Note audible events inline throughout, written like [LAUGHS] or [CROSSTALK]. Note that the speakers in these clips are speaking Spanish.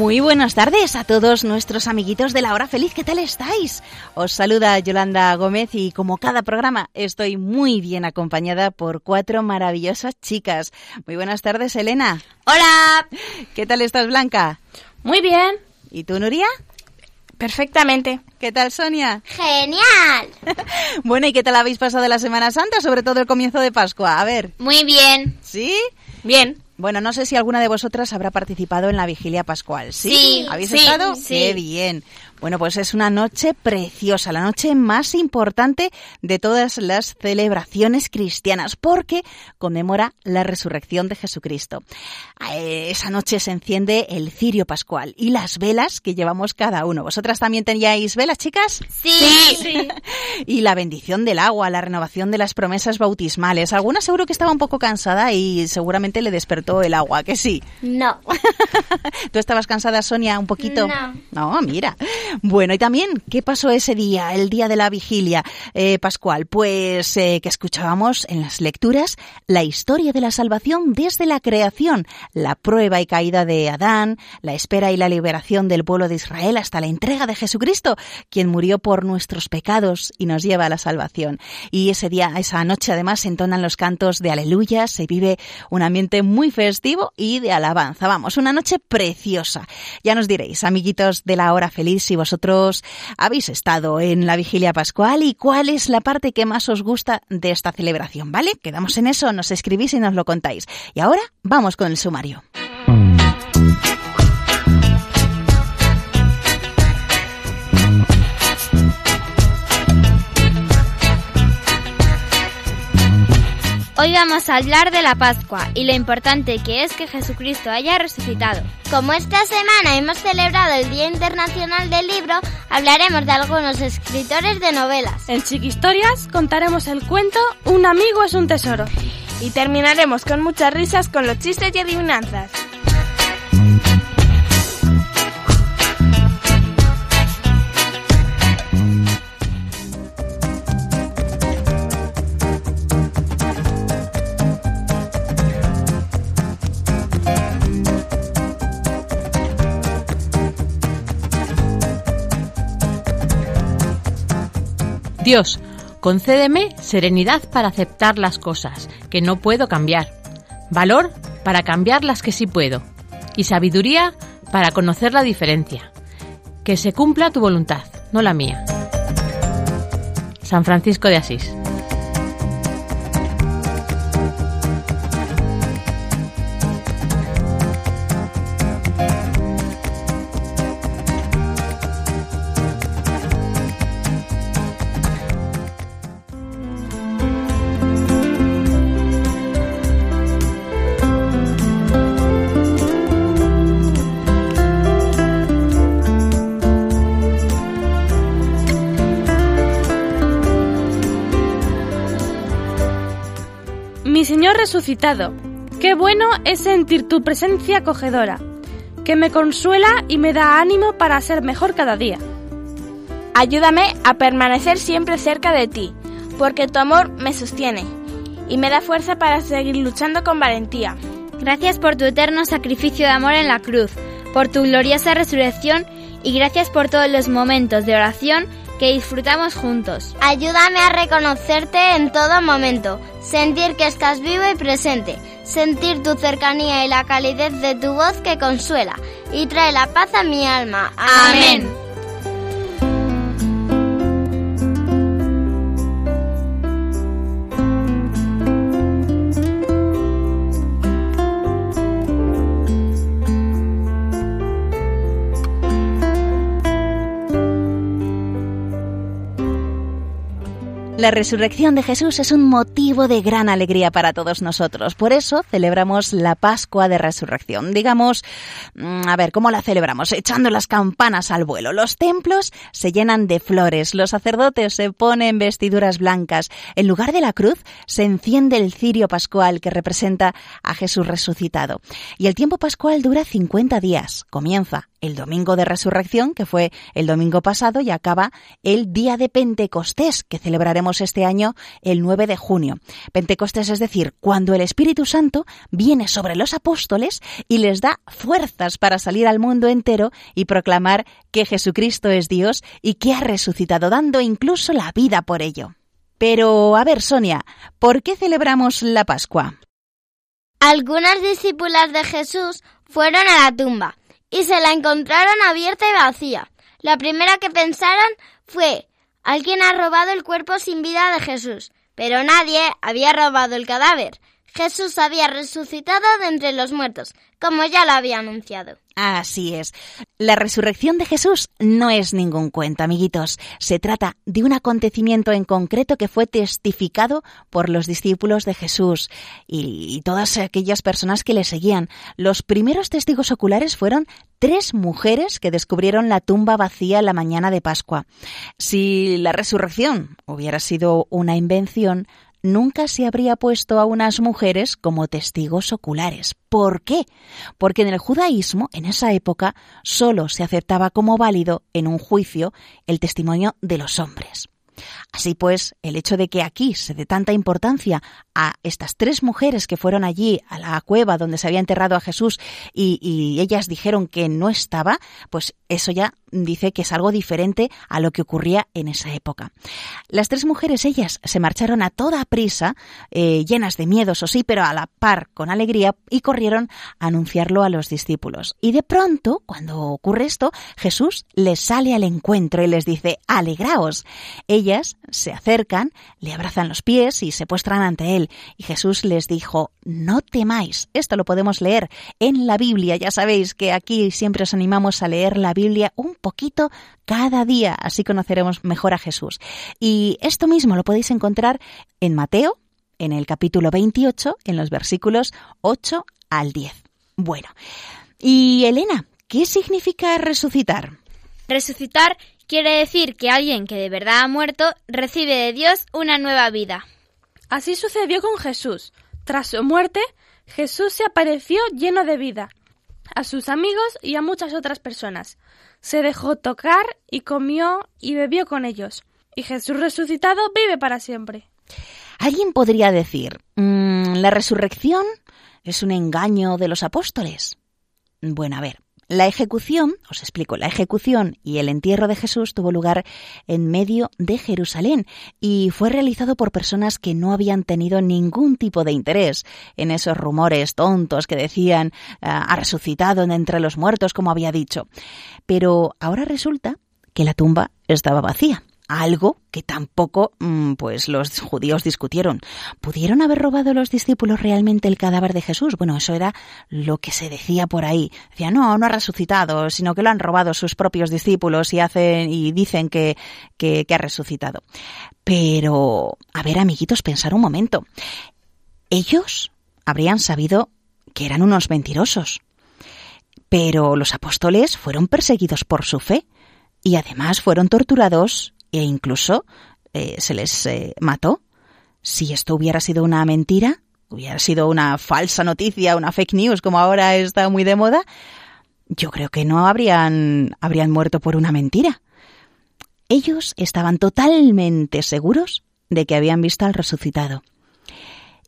Muy buenas tardes a todos nuestros amiguitos de la hora feliz. ¿Qué tal estáis? Os saluda Yolanda Gómez y como cada programa estoy muy bien acompañada por cuatro maravillosas chicas. Muy buenas tardes, Elena. Hola. ¿Qué tal estás, Blanca? Muy bien. ¿Y tú, Nuria? Perfectamente. ¿Qué tal, Sonia? Genial. [LAUGHS] bueno, ¿y qué tal habéis pasado la Semana Santa, sobre todo el comienzo de Pascua? A ver. Muy bien. ¿Sí? Bien. Bueno, no sé si alguna de vosotras habrá participado en la vigilia pascual. ¿Sí? Sí, ¿Habéis sí, estado? sí. Qué bien. Bueno, pues es una noche preciosa, la noche más importante de todas las celebraciones cristianas, porque conmemora la resurrección de Jesucristo. Eh, Esa noche se enciende el cirio pascual y las velas que llevamos cada uno. ¿Vosotras también teníais velas, chicas? Sí. [LAUGHS] y la bendición del agua, la renovación de las promesas bautismales. Alguna seguro que estaba un poco cansada y seguramente le despertó el agua, que sí. No. [LAUGHS] ¿Tú estabas cansada, Sonia, un poquito? No. No, mira. Bueno, y también, ¿qué pasó ese día, el día de la vigilia eh, pascual? Pues eh, que escuchábamos en las lecturas la historia de la salvación desde la creación, la prueba y caída de Adán, la espera y la liberación del pueblo de Israel hasta la entrega de Jesucristo, quien murió por nuestros pecados y nos lleva a la salvación. Y ese día, esa noche además, se entonan los cantos de aleluya, se vive un ambiente muy festivo y de alabanza. Vamos, una noche preciosa. Ya nos diréis, amiguitos de la hora feliz, si vosotros habéis estado en la vigilia pascual y cuál es la parte que más os gusta de esta celebración, ¿vale? Quedamos en eso, nos escribís y nos lo contáis. Y ahora vamos con el sumario. Hoy vamos a hablar de la Pascua y lo importante que es que Jesucristo haya resucitado. Como esta semana hemos celebrado el Día Internacional del Libro, hablaremos de algunos escritores de novelas. En Chiquistorias contaremos el cuento Un amigo es un tesoro. Y terminaremos con muchas risas con los chistes y adivinanzas. Dios, concédeme serenidad para aceptar las cosas que no puedo cambiar, valor para cambiar las que sí puedo y sabiduría para conocer la diferencia. Que se cumpla tu voluntad, no la mía. San Francisco de Asís. Resucitado, qué bueno es sentir tu presencia acogedora, que me consuela y me da ánimo para ser mejor cada día. Ayúdame a permanecer siempre cerca de ti, porque tu amor me sostiene y me da fuerza para seguir luchando con valentía. Gracias por tu eterno sacrificio de amor en la cruz, por tu gloriosa resurrección y gracias por todos los momentos de oración que disfrutamos juntos. Ayúdame a reconocerte en todo momento, sentir que estás vivo y presente, sentir tu cercanía y la calidez de tu voz que consuela y trae la paz a mi alma. Amén. La resurrección de Jesús es un motivo de gran alegría para todos nosotros. Por eso celebramos la Pascua de Resurrección. Digamos, mm, a ver, ¿cómo la celebramos? Echando las campanas al vuelo. Los templos se llenan de flores, los sacerdotes se ponen vestiduras blancas. En lugar de la cruz se enciende el cirio pascual que representa a Jesús resucitado. Y el tiempo pascual dura 50 días. Comienza el domingo de resurrección, que fue el domingo pasado, y acaba el día de Pentecostés, que celebraremos este año el 9 de junio. Pentecostés es decir, cuando el Espíritu Santo viene sobre los apóstoles y les da fuerzas para salir al mundo entero y proclamar que Jesucristo es Dios y que ha resucitado, dando incluso la vida por ello. Pero, a ver, Sonia, ¿por qué celebramos la Pascua? Algunas discípulas de Jesús fueron a la tumba y se la encontraron abierta y vacía. La primera que pensaron fue alguien ha robado el cuerpo sin vida de Jesús, pero nadie había robado el cadáver. Jesús había resucitado de entre los muertos, como ya lo había anunciado. Así es. La resurrección de Jesús no es ningún cuento, amiguitos. Se trata de un acontecimiento en concreto que fue testificado por los discípulos de Jesús y, todas aquellas personas que le seguían. Los primeros testigos oculares fueron tres mujeres que descubrieron la tumba vacía la mañana de Pascua. Si la resurrección hubiera sido una invención, nunca se habría puesto a unas mujeres como testigos oculares. ¿Por qué? Porque en el judaísmo, en esa época, solo se aceptaba como válido en un juicio el testimonio de los hombres. Así pues, el hecho de que aquí se dé tanta importancia a estas tres mujeres que fueron allí a la cueva donde se había enterrado a Jesús y, ellas dijeron que no estaba, pues eso ya dice que es algo diferente a lo que ocurría en esa época. Las tres mujeres, ellas, se marcharon a toda prisa, eh, llenas de miedos, o sí, pero a la par con alegría, y corrieron a anunciarlo a los discípulos. Y de pronto, cuando ocurre esto, Jesús les sale al encuentro y les dice, alegraos. Ellas se acercan, le abrazan los pies y se postran ante él. Y Jesús les dijo, no temáis. Esto lo podemos leer en la Biblia. Ya sabéis que aquí siempre os animamos a leer la Biblia un poquito cada día, así conoceremos mejor a Jesús. Y esto mismo lo podéis encontrar en Mateo, en el capítulo 28, en los versículos 8 al 10. Bueno, y Elena, ¿qué significa resucitar? Resucitar quiere decir que alguien que de verdad ha muerto recibe de Dios una nueva vida. Así sucedió con Jesús. Tras su muerte, Jesús se apareció lleno de vida a sus amigos y a muchas otras personas se dejó tocar y comió y bebió con ellos. Y Jesús resucitado vive para siempre. Alguien podría decir, mm, ¿la resurrección es un engaño de los apóstoles? Bueno, a ver, la ejecución, os explico, la ejecución y el entierro de Jesús tuvo lugar en medio de Jerusalén y fue realizado por personas que no habían tenido ningún tipo de interés en esos rumores tontos que decían ah, ha resucitado entre los muertos, como había dicho. Pero ahora resulta que la tumba estaba vacía algo que tampoco mm, pues los judíos discutieron. ¿Pudieron haber robado los discípulos realmente el cadáver de Jesús? Bueno, eso era lo que se decía por ahí. Decía, no, no ha resucitado, sino que lo han robado sus propios discípulos y hacen y dicen que, que, ha resucitado. Pero, a ver, amiguitos, pensar un momento. Ellos habrían sabido que eran unos mentirosos. Pero los apóstoles fueron perseguidos por su fe y además fueron torturados e incluso eh, se les eh, mató. Si esto hubiera sido una mentira, hubiera sido una falsa noticia, una fake news, como ahora está muy de moda, yo creo que no habrían, habrían muerto por una mentira. Ellos estaban totalmente seguros de que habían visto al resucitado.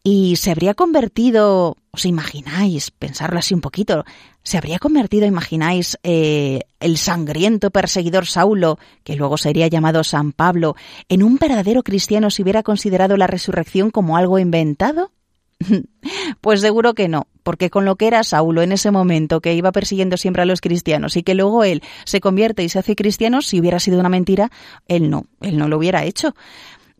Y se habría convertido, os imagináis, pensarlo así un poquito, se habría convertido, imagináis, eh, el sangriento perseguidor Saulo, que luego sería llamado San Pablo, en un verdadero cristiano si hubiera considerado la resurrección como algo inventado? [LAUGHS] Pues seguro que no, porque con lo que era Saulo en ese momento, que iba persiguiendo siempre a los cristianos y que luego él se convierte y se hace cristiano, si hubiera sido una mentira, él no, él no lo hubiera hecho.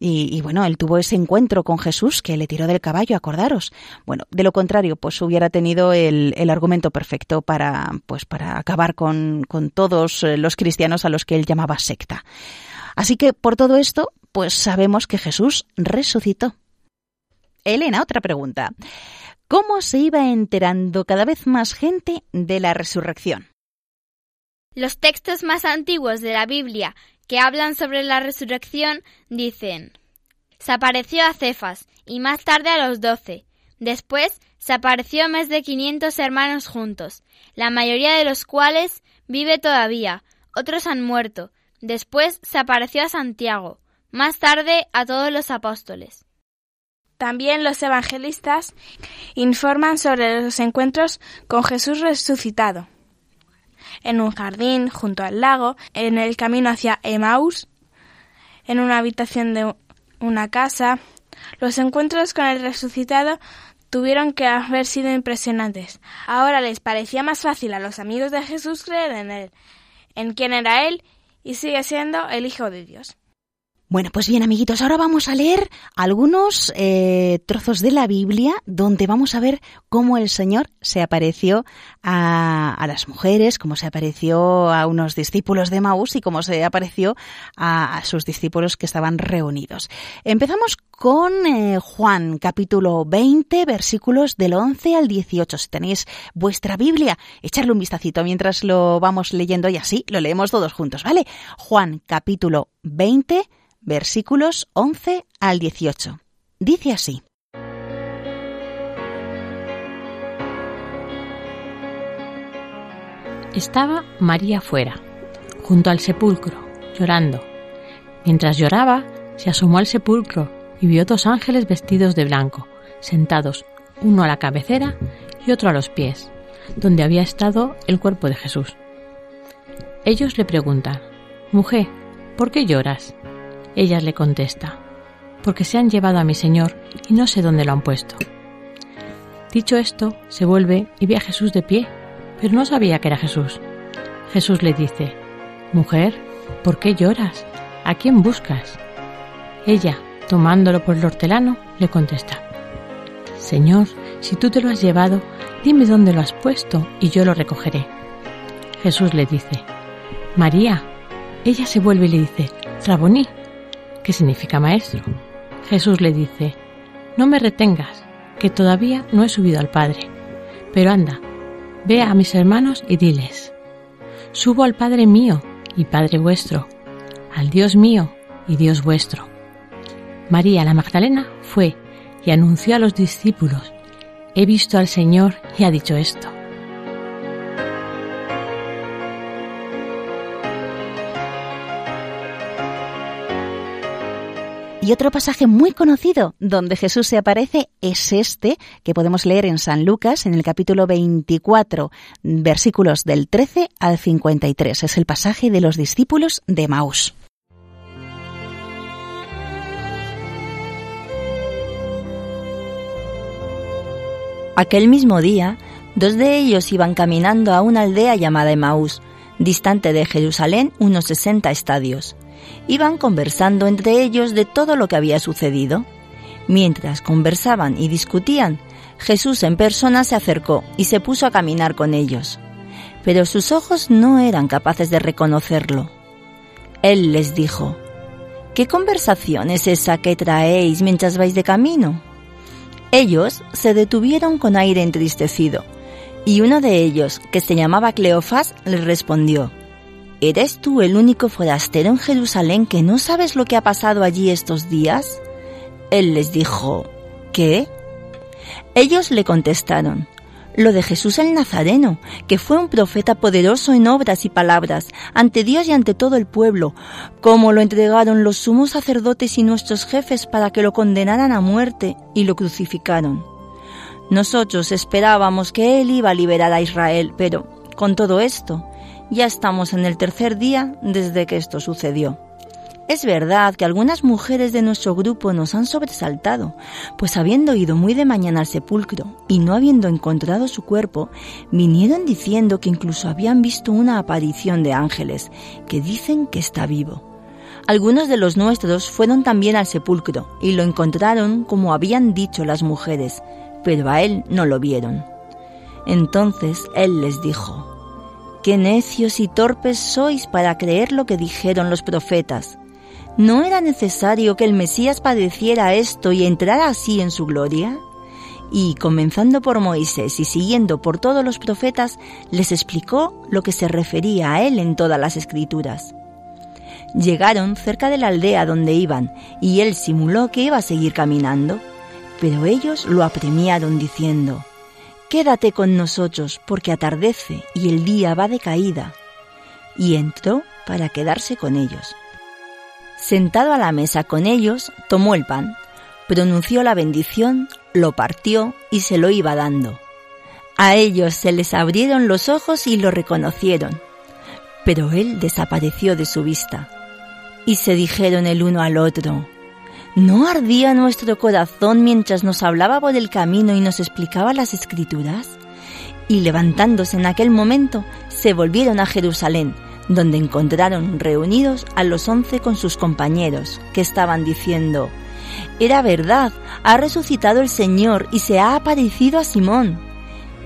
Y, bueno, él tuvo ese encuentro con Jesús que le tiró del caballo, acordaros. Bueno, de lo contrario, pues hubiera tenido el, el argumento perfecto para, pues para acabar con, con todos eh, los cristianos a los que él llamaba secta. Así que por todo esto, pues sabemos que Jesús resucitó. Elena, otra pregunta. ¿Cómo se iba enterando cada vez más gente de la resurrección? Los textos más antiguos de la Biblia que hablan sobre la resurrección dicen Se apareció a Cefas y más tarde a los doce. Después se apareció a más de quinientos hermanos juntos, la mayoría de los cuales vive todavía, otros han muerto. Después se apareció a Santiago, más tarde a todos los apóstoles. También los evangelistas informan sobre los encuentros con Jesús resucitado. En un jardín, junto al lago, en el camino hacia Emmaus, en una habitación de una casa, los encuentros con el resucitado tuvieron que haber sido impresionantes. Ahora les parecía más fácil a los amigos de Jesús creer en él, en quién era él, y sigue siendo el Hijo de Dios. Bueno, pues bien, amiguitos, ahora vamos a leer algunos eh, trozos de la Biblia donde vamos a ver cómo el Señor se apareció a, las mujeres, cómo se apareció a unos discípulos de Maús y cómo se apareció a, sus discípulos que estaban reunidos. Empezamos con eh, Juan, capítulo 20, versículos del 11 al 18. Si tenéis vuestra Biblia, echarle un vistacito mientras lo vamos leyendo y así lo leemos todos juntos, ¿vale? Juan, capítulo 20, versículos 11 al 18. Dice así. Estaba María fuera, junto al sepulcro, llorando. Mientras lloraba, se asomó al sepulcro y vio dos ángeles vestidos de blanco, sentados, uno a la cabecera y otro a los pies, donde había estado el cuerpo de Jesús. Ellos le preguntan, Mujer, ¿por qué lloras? Ella le contesta, porque se han llevado a mi señor y no sé dónde lo han puesto. Dicho esto, se vuelve y ve a Jesús de pie, pero no sabía que era Jesús. Jesús le dice, Mujer, ¿por qué lloras? ¿A quién buscas? Ella, tomándolo por el hortelano, le contesta, Señor, si tú te lo has llevado, dime dónde lo has puesto y yo lo recogeré. Jesús le dice, María. Ella se vuelve y le dice, Raboní, ¿Qué significa maestro. Jesús le dice, no me retengas, que todavía no he subido al Padre, pero anda, ve a mis hermanos y diles, subo al Padre mío y Padre vuestro, al Dios mío y Dios vuestro. María la Magdalena fue y anunció a los discípulos, he visto al Señor y ha dicho esto. Y otro pasaje muy conocido donde Jesús se aparece es este, que podemos leer en San Lucas, en el capítulo 24, versículos del 13 al 53. Es el pasaje de los discípulos de Maús. Aquel mismo día, dos de ellos iban caminando a una aldea llamada Emaús, distante de Jerusalén unos 60 estadios iban conversando entre ellos de todo lo que había sucedido. Mientras conversaban y discutían, Jesús en persona se acercó y se puso a caminar con ellos. Pero sus ojos no eran capaces de reconocerlo. Él les dijo, ¿Qué conversación es esa que traéis mientras vais de camino? Ellos se detuvieron con aire entristecido, y uno de ellos, que se llamaba Cleofás, les respondió, ¿Eres tú el único forastero en Jerusalén que no sabes lo que ha pasado allí estos días? Él les dijo, ¿qué? Ellos le contestaron, lo de Jesús el Nazareno, que fue un profeta poderoso en obras y palabras, ante Dios y ante todo el pueblo, como lo entregaron los sumos sacerdotes y nuestros jefes para que lo condenaran a muerte y lo crucificaron. Nosotros esperábamos que Él iba a liberar a Israel, pero con todo esto, ya estamos en el tercer día desde que esto sucedió. Es verdad que algunas mujeres de nuestro grupo nos han sobresaltado, pues habiendo ido muy de mañana al sepulcro y no habiendo encontrado su cuerpo, vinieron diciendo que incluso habían visto una aparición de ángeles, que dicen que está vivo. Algunos de los nuestros fueron también al sepulcro y lo encontraron como habían dicho las mujeres, pero a él no lo vieron. Entonces él les dijo, Qué necios y torpes sois para creer lo que dijeron los profetas. ¿No era necesario que el Mesías padeciera esto y entrara así en su gloria? Y, comenzando por Moisés y siguiendo por todos los profetas, les explicó lo que se refería a él en todas las escrituras. Llegaron cerca de la aldea donde iban, y él simuló que iba a seguir caminando, pero ellos lo apremiaron diciendo, Quédate con nosotros, porque atardece y el día va de caída. Y entró para quedarse con ellos. Sentado a la mesa con ellos, tomó el pan, pronunció la bendición, lo partió y se lo iba dando. A ellos se les abrieron los ojos y lo reconocieron, pero él desapareció de su vista. Y se dijeron el uno al otro, ¿No ardía nuestro corazón mientras nos hablaba por el camino y nos explicaba las escrituras? Y levantándose en aquel momento, se volvieron a Jerusalén, donde encontraron reunidos a los once con sus compañeros, que estaban diciendo, Era verdad, ha resucitado el Señor y se ha aparecido a Simón.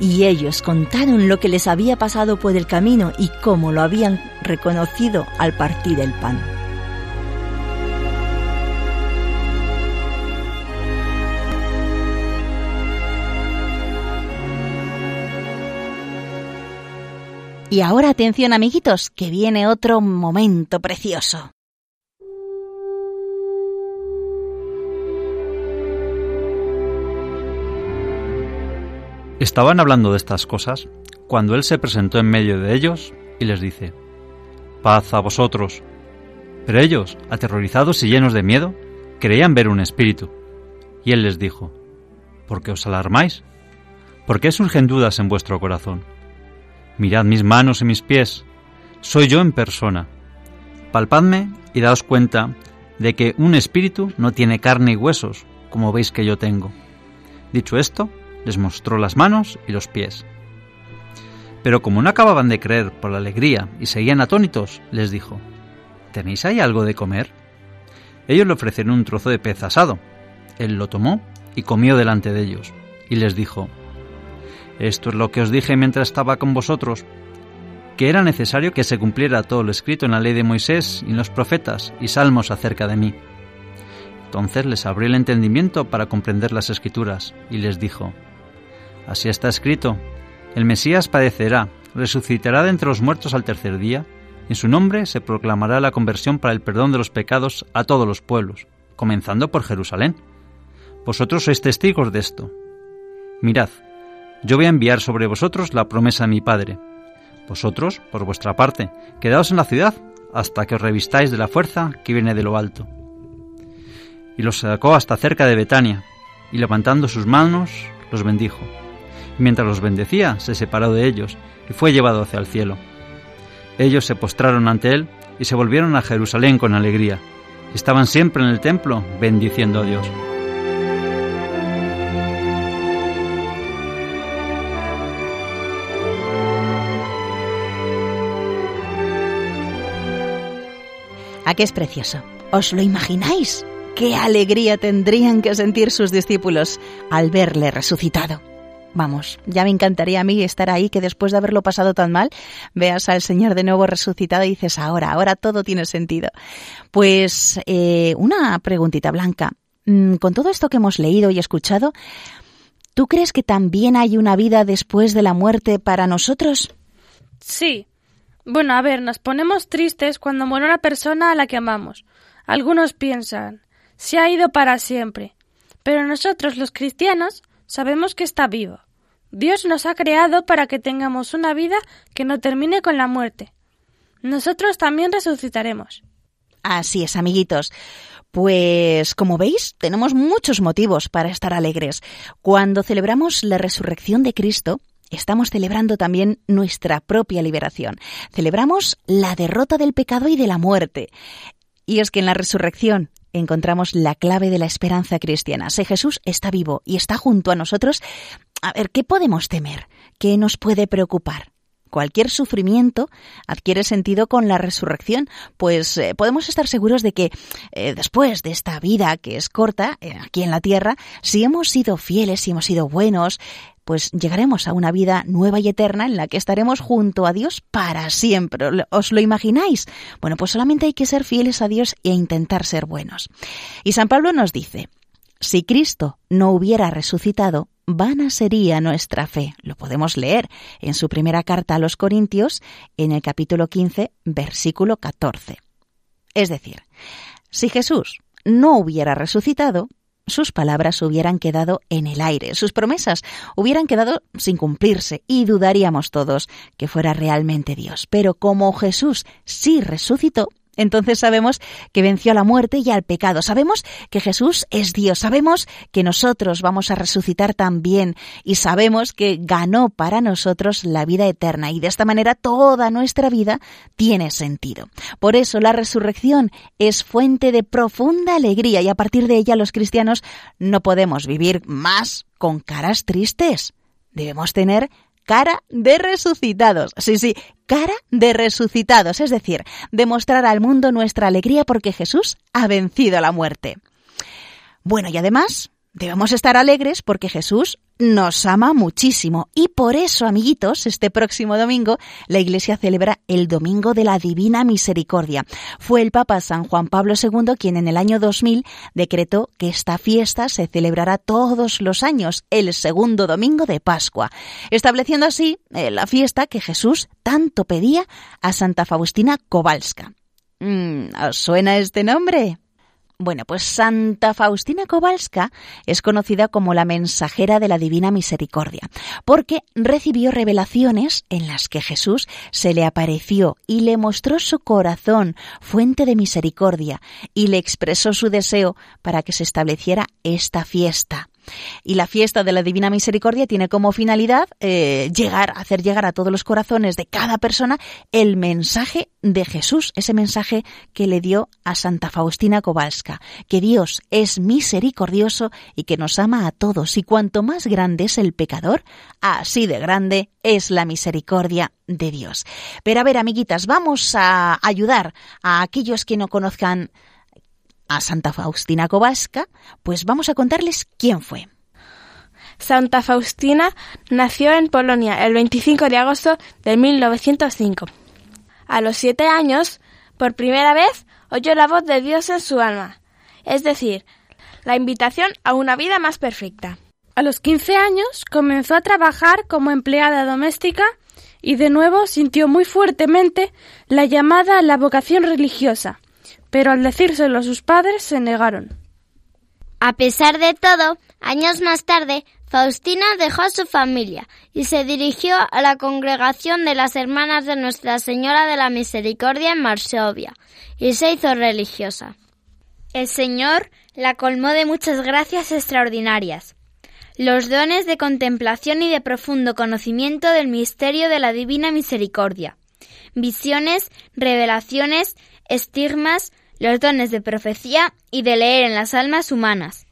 Y ellos contaron lo que les había pasado por el camino y cómo lo habían reconocido al partir el pan. Y ahora atención amiguitos, que viene otro momento precioso. Estaban hablando de estas cosas cuando él se presentó en medio de ellos y les dice, paz a vosotros. Pero ellos, aterrorizados y llenos de miedo, creían ver un espíritu. Y él les dijo, ¿por qué os alarmáis? ¿Por qué surgen dudas en vuestro corazón? Mirad mis manos y mis pies, soy yo en persona. Palpadme y daos cuenta de que un espíritu no tiene carne y huesos, como veis que yo tengo. Dicho esto, les mostró las manos y los pies. Pero como no acababan de creer por la alegría y seguían atónitos, les dijo, ¿Tenéis ahí algo de comer? Ellos le ofrecieron un trozo de pez asado. Él lo tomó y comió delante de ellos, y les dijo, esto es lo que os dije mientras estaba con vosotros, que era necesario que se cumpliera todo lo escrito en la ley de Moisés y en los profetas y salmos acerca de mí. Entonces les abrió el entendimiento para comprender las escrituras y les dijo, Así está escrito, el Mesías padecerá, resucitará de entre los muertos al tercer día, y en su nombre se proclamará la conversión para el perdón de los pecados a todos los pueblos, comenzando por Jerusalén. Vosotros sois testigos de esto. Mirad, yo voy a enviar sobre vosotros la promesa de mi Padre. Vosotros, por vuestra parte, quedaos en la ciudad hasta que os revistáis de la fuerza que viene de lo alto. Y los sacó hasta cerca de Betania, y levantando sus manos, los bendijo. Y mientras los bendecía, se separó de ellos, y fue llevado hacia el cielo. Ellos se postraron ante él, y se volvieron a Jerusalén con alegría. Estaban siempre en el templo, bendiciendo a Dios. ¿A qué es precioso? ¿Os lo imagináis? ¿Qué alegría tendrían que sentir sus discípulos al verle resucitado? Vamos, ya me encantaría a mí estar ahí, que después de haberlo pasado tan mal, veas al Señor de nuevo resucitado y dices, ahora, ahora todo tiene sentido. Pues eh, una preguntita blanca. Mm, con todo esto que hemos leído y escuchado, ¿tú crees que también hay una vida después de la muerte para nosotros? Sí, bueno, a ver, nos ponemos tristes cuando muere una persona a la que amamos. Algunos piensan, se ha ido para siempre. Pero nosotros los cristianos sabemos que está vivo. Dios nos ha creado para que tengamos una vida que no termine con la muerte. Nosotros también resucitaremos. Así es, amiguitos. Pues, como veis, tenemos muchos motivos para estar alegres. Cuando celebramos la resurrección de Cristo, estamos celebrando también nuestra propia liberación. Celebramos la derrota del pecado y de la muerte. Y es que en la resurrección encontramos la clave de la esperanza cristiana. Si Jesús está vivo y está junto a nosotros, a ver, ¿qué podemos temer? ¿Qué nos puede preocupar? Cualquier sufrimiento adquiere sentido con la resurrección, pues eh, podemos estar seguros de que eh, después de esta vida que es corta, eh, aquí en la tierra, si hemos sido fieles, si hemos sido buenos, pues llegaremos a una vida nueva y eterna en la que estaremos junto a Dios para siempre. ¿Os lo imagináis? Bueno, pues solamente hay que ser fieles a Dios e intentar ser buenos. Y San Pablo nos dice, si Cristo no hubiera resucitado, vana sería nuestra fe. Lo podemos leer en su primera carta a los Corintios, en el capítulo 15, versículo 14. Es decir, si Jesús no hubiera resucitado, sus palabras hubieran quedado en el aire, sus promesas hubieran quedado sin cumplirse y dudaríamos todos que fuera realmente Dios. Pero como Jesús sí resucitó, entonces sabemos que venció a la muerte y al pecado. Sabemos que Jesús es Dios. Sabemos que nosotros vamos a resucitar también. Y sabemos que ganó para nosotros la vida eterna. Y de esta manera toda nuestra vida tiene sentido. Por eso la resurrección es fuente de profunda alegría. Y a partir de ella los cristianos no podemos vivir más con caras tristes. Debemos tener cara de resucitados. Sí, sí, cara de resucitados, es decir, demostrar al mundo nuestra alegría porque Jesús ha vencido la muerte. Bueno, y además, Debemos estar alegres porque Jesús nos ama muchísimo y por eso, amiguitos, este próximo domingo la Iglesia celebra el Domingo de la Divina Misericordia. Fue el Papa San Juan Pablo II quien en el año 2000 decretó que esta fiesta se celebrará todos los años, el segundo domingo de Pascua, estableciendo así eh, la fiesta que Jesús tanto pedía a Santa Faustina Kowalska. Mm, ¿Os suena este nombre? Bueno, pues Santa Faustina Kowalska es conocida como la mensajera de la Divina Misericordia, porque recibió revelaciones en las que Jesús se le apareció y le mostró su corazón, fuente de misericordia, y le expresó su deseo para que se estableciera esta fiesta. Y la fiesta de la Divina Misericordia tiene como finalidad eh, llegar, hacer llegar a todos los corazones de cada persona el mensaje de Jesús, ese mensaje que le dio a Santa Faustina Kowalska, que Dios es misericordioso y que nos ama a todos, y cuanto más grande es el pecador, así de grande es la misericordia de Dios. Pero a ver, amiguitas, vamos a ayudar a aquellos que no conozcan a Santa Faustina Kowalska, pues vamos a contarles quién fue. Santa Faustina nació en Polonia el 25 de agosto de 1905. A los siete años, por primera vez, oyó la voz de Dios en su alma, es decir, la invitación a una vida más perfecta. A los 15 años comenzó a trabajar como empleada doméstica y de nuevo sintió muy fuertemente la llamada a la vocación religiosa pero al decírselo a sus padres se negaron. A pesar de todo, años más tarde, Faustina dejó a su familia y se dirigió a la congregación de las Hermanas de Nuestra Señora de la Misericordia en Varsovia y se hizo religiosa. El Señor la colmó de muchas gracias extraordinarias. Los dones de contemplación y de profundo conocimiento del misterio de la Divina Misericordia. Visiones, revelaciones, estigmas, los dones de profecía y de leer en las almas humanas.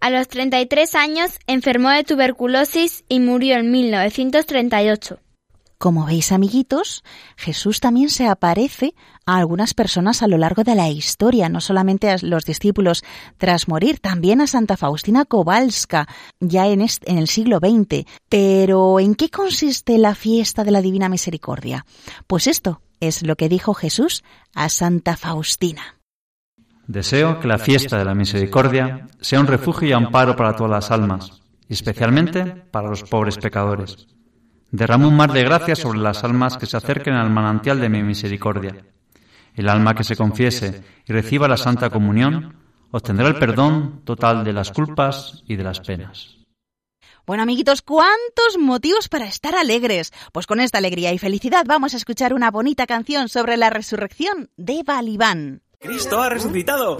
A los 33 años enfermó de tuberculosis y murió en 1938. Como veis, amiguitos, Jesús también se aparece a algunas personas a lo largo de la historia, no solamente a los discípulos tras morir, también a Santa Faustina Kowalska, ya en, el siglo XX. Pero, ¿en qué consiste la fiesta de la Divina Misericordia? Pues esto, es lo que dijo Jesús a Santa Faustina. Deseo que la fiesta de la misericordia sea un refugio y amparo para todas las almas, especialmente para los pobres pecadores. Derramo un mar de gracia sobre las almas que se acerquen al manantial de mi misericordia. El alma que se confiese y reciba la Santa Comunión obtendrá el perdón total de las culpas y de las penas. Bueno, amiguitos, ¿cuántos motivos para estar alegres? Pues con esta alegría y felicidad vamos a escuchar una bonita canción sobre la resurrección de Balibán. ¡Cristo ha resucitado!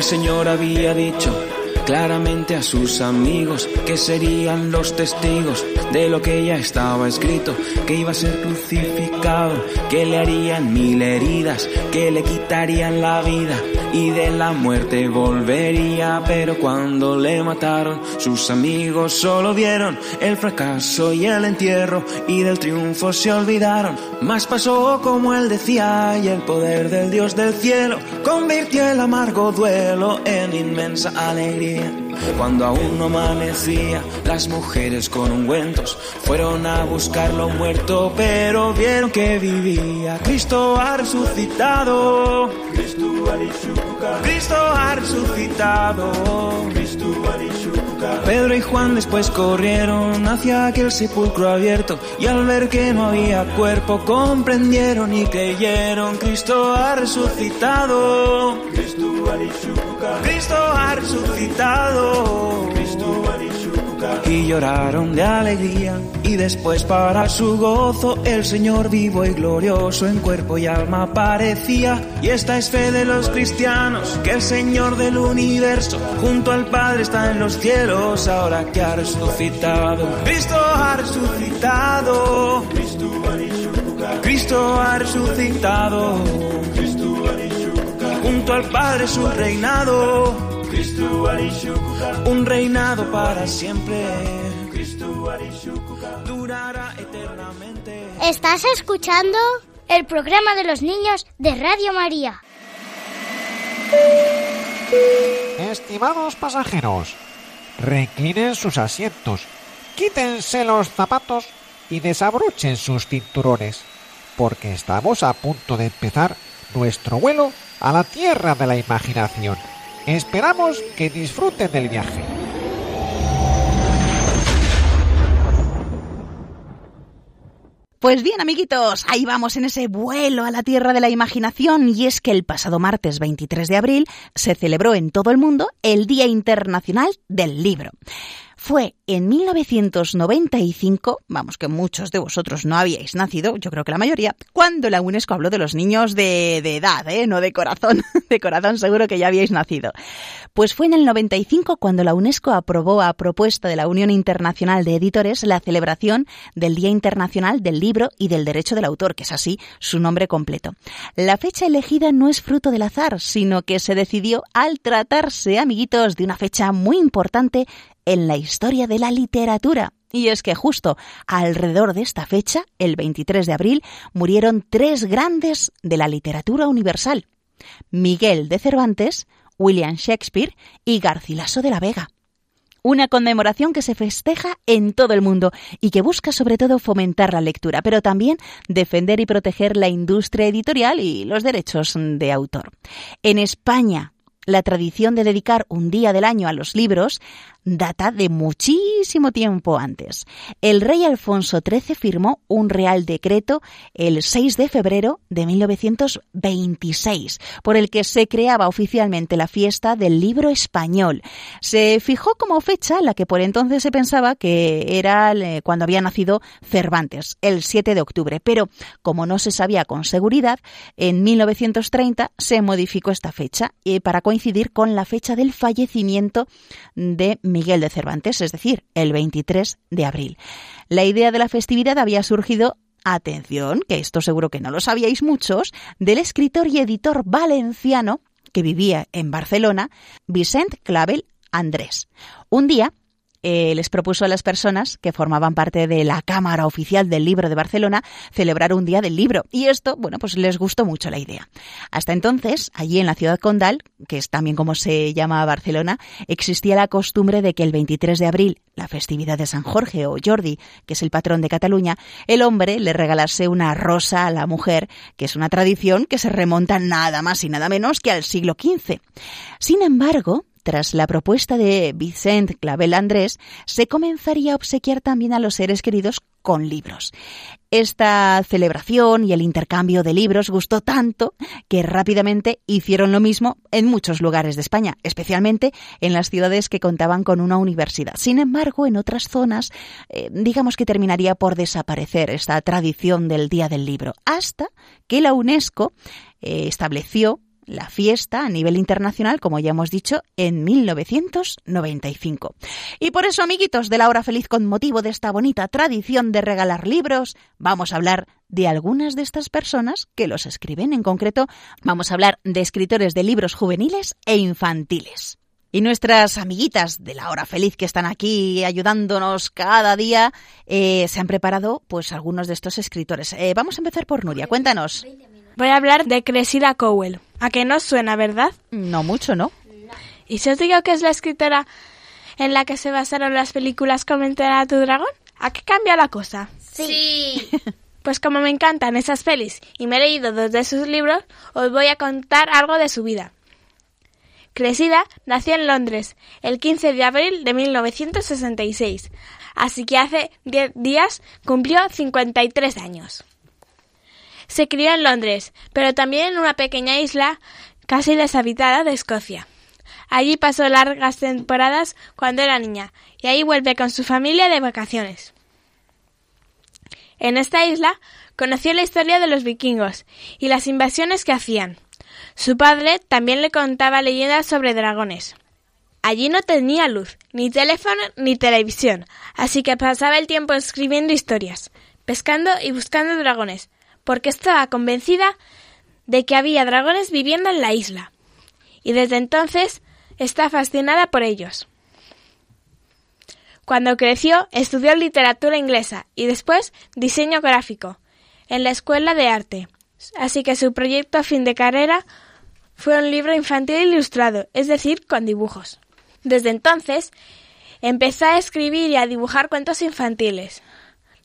El Señor había dicho claramente a sus amigos que serían los testigos de lo que ya estaba escrito, que iba a ser crucificado, que le harían mil heridas, que le quitarían la vida y de la muerte volvería, pero cuando le mataron, sus amigos solo vieron el fracaso y el entierro y del triunfo se olvidaron. Más pasó como él decía y el poder del Dios del cielo convirtió el amargo duelo en inmensa alegría. Cuando aún no amanecía, las mujeres con ungüentos fueron a buscarlo muerto, pero vieron que vivía. Cristo ha resucitado. Cristo ha resucitado. Pedro y Juan después corrieron hacia aquel sepulcro abierto y al ver que no había cuerpo comprendieron y creyeron Cristo ha resucitado. Cristo ha resucitado. Y lloraron de alegría y después para su gozo el Señor vivo y glorioso en cuerpo y alma aparecía. Y esta es fe de los cristianos, que el Señor del universo junto al Padre está en los cielos ahora que ha resucitado. Cristo ha resucitado. Cristo ha resucitado. Junto al Padre su reinado. Un reinado para siempre. Durará eternamente. Estás escuchando el programa de los niños de Radio María. Estimados pasajeros, reclinen sus asientos, quítense los zapatos y desabrochen sus cinturones, porque estamos a punto de empezar nuestro vuelo a la tierra de la imaginación. Esperamos que disfruten del viaje. Pues bien, amiguitos, ahí vamos en ese vuelo a la tierra de la imaginación y es que el pasado martes 23 de abril se celebró en todo el mundo el Día Internacional del Libro. Fue en 1995, vamos que muchos de vosotros no habíais nacido, yo creo que la mayoría, cuando la UNESCO habló de los niños de, edad, ¿eh? no de corazón, [LAUGHS] de corazón seguro que ya habíais nacido. Pues fue en el 95 cuando la UNESCO aprobó a propuesta de la Unión Internacional de Editores la celebración del Día Internacional del Libro y del Derecho del Autor, que es así su nombre completo. La fecha elegida no es fruto del azar, sino que se decidió al tratarse, amiguitos, de una fecha muy importante en la historia de la literatura. Y es que justo alrededor de esta fecha, el 23 de abril, murieron tres grandes de la literatura universal. Miguel de Cervantes, William Shakespeare y Garcilaso de la Vega. Una conmemoración que se festeja en todo el mundo y que busca sobre todo fomentar la lectura, pero también defender y proteger la industria editorial y los derechos de autor. En España, la tradición de dedicar un día del año a los libros data de muchísimo tiempo antes. El rey Alfonso XIII firmó un real decreto el 6 de febrero de 1926, por el que se creaba oficialmente la fiesta del libro español. Se fijó como fecha la que por entonces se pensaba que era eh, cuando había nacido Cervantes, el 7 de octubre, pero como no se sabía con seguridad, en 1930 se modificó esta fecha eh, para coincidir con la fecha del fallecimiento de Miguel de Cervantes, es decir, el 23 de abril. La idea de la festividad había surgido Atención, que esto seguro que no lo sabíais muchos, del escritor y editor valenciano que vivía en Barcelona, Vicent Clavel Andrés. Un día eh, les propuso a las personas que formaban parte de la Cámara Oficial del Libro de Barcelona celebrar un día del libro. Y esto, bueno, pues les gustó mucho la idea. Hasta entonces, allí en la ciudad condal, que es también como se llama Barcelona, existía la costumbre de que el 23 de abril, la festividad de San Jorge o Jordi, que es el patrón de Cataluña, el hombre le regalase una rosa a la mujer, que es una tradición que se remonta nada más y nada menos que al siglo XV. Sin embargo, tras la propuesta de Vicent Clavel Andrés, se comenzaría a obsequiar también a los seres queridos con libros. Esta celebración y el intercambio de libros gustó tanto que rápidamente hicieron lo mismo en muchos lugares de España, especialmente en las ciudades que contaban con una universidad. Sin embargo, en otras zonas, eh, digamos que terminaría por desaparecer esta tradición del Día del Libro, hasta que la UNESCO eh, estableció la fiesta a nivel internacional, como ya hemos dicho, en 1995. Y por eso, amiguitos de la hora feliz, con motivo de esta bonita tradición de regalar libros, vamos a hablar de algunas de estas personas que los escriben. En concreto, vamos a hablar de escritores de libros juveniles e infantiles. Y nuestras amiguitas de la hora feliz que están aquí ayudándonos cada día eh, se han preparado pues algunos de estos escritores. Eh, vamos a empezar por Nuria, cuéntanos. Voy a hablar de Cressida Cowell. ¿A qué no suena, verdad? No mucho, ¿no? ¿Y si os digo que es la escritora en la que se basaron las películas Cómo entrenar a tu dragón? ¿A qué cambia la cosa? Sí. [LAUGHS] Pues como me encantan esas pelis y me he leído dos de sus libros, os voy a contar algo de su vida. Cressida nació en Londres el 15 de abril de 1966, así que hace 10 días cumplió 53 años. Se crió en Londres, pero también en una pequeña isla casi deshabitada de Escocia. Allí pasó largas temporadas cuando era niña, y ahí vuelve con su familia de vacaciones. En esta isla conoció la historia de los vikingos y las invasiones que hacían. Su padre también le contaba leyendas sobre dragones. Allí no tenía luz, ni teléfono ni televisión, así que pasaba el tiempo escribiendo historias, pescando y buscando dragones, porque estaba convencida de que había dragones viviendo en la isla. Y desde entonces está fascinada por ellos. Cuando creció, estudió literatura inglesa y después diseño gráfico en la Escuela de Arte. Así que su proyecto a fin de carrera fue un libro infantil ilustrado, es decir, con dibujos. Desde entonces, empezó a escribir y a dibujar cuentos infantiles.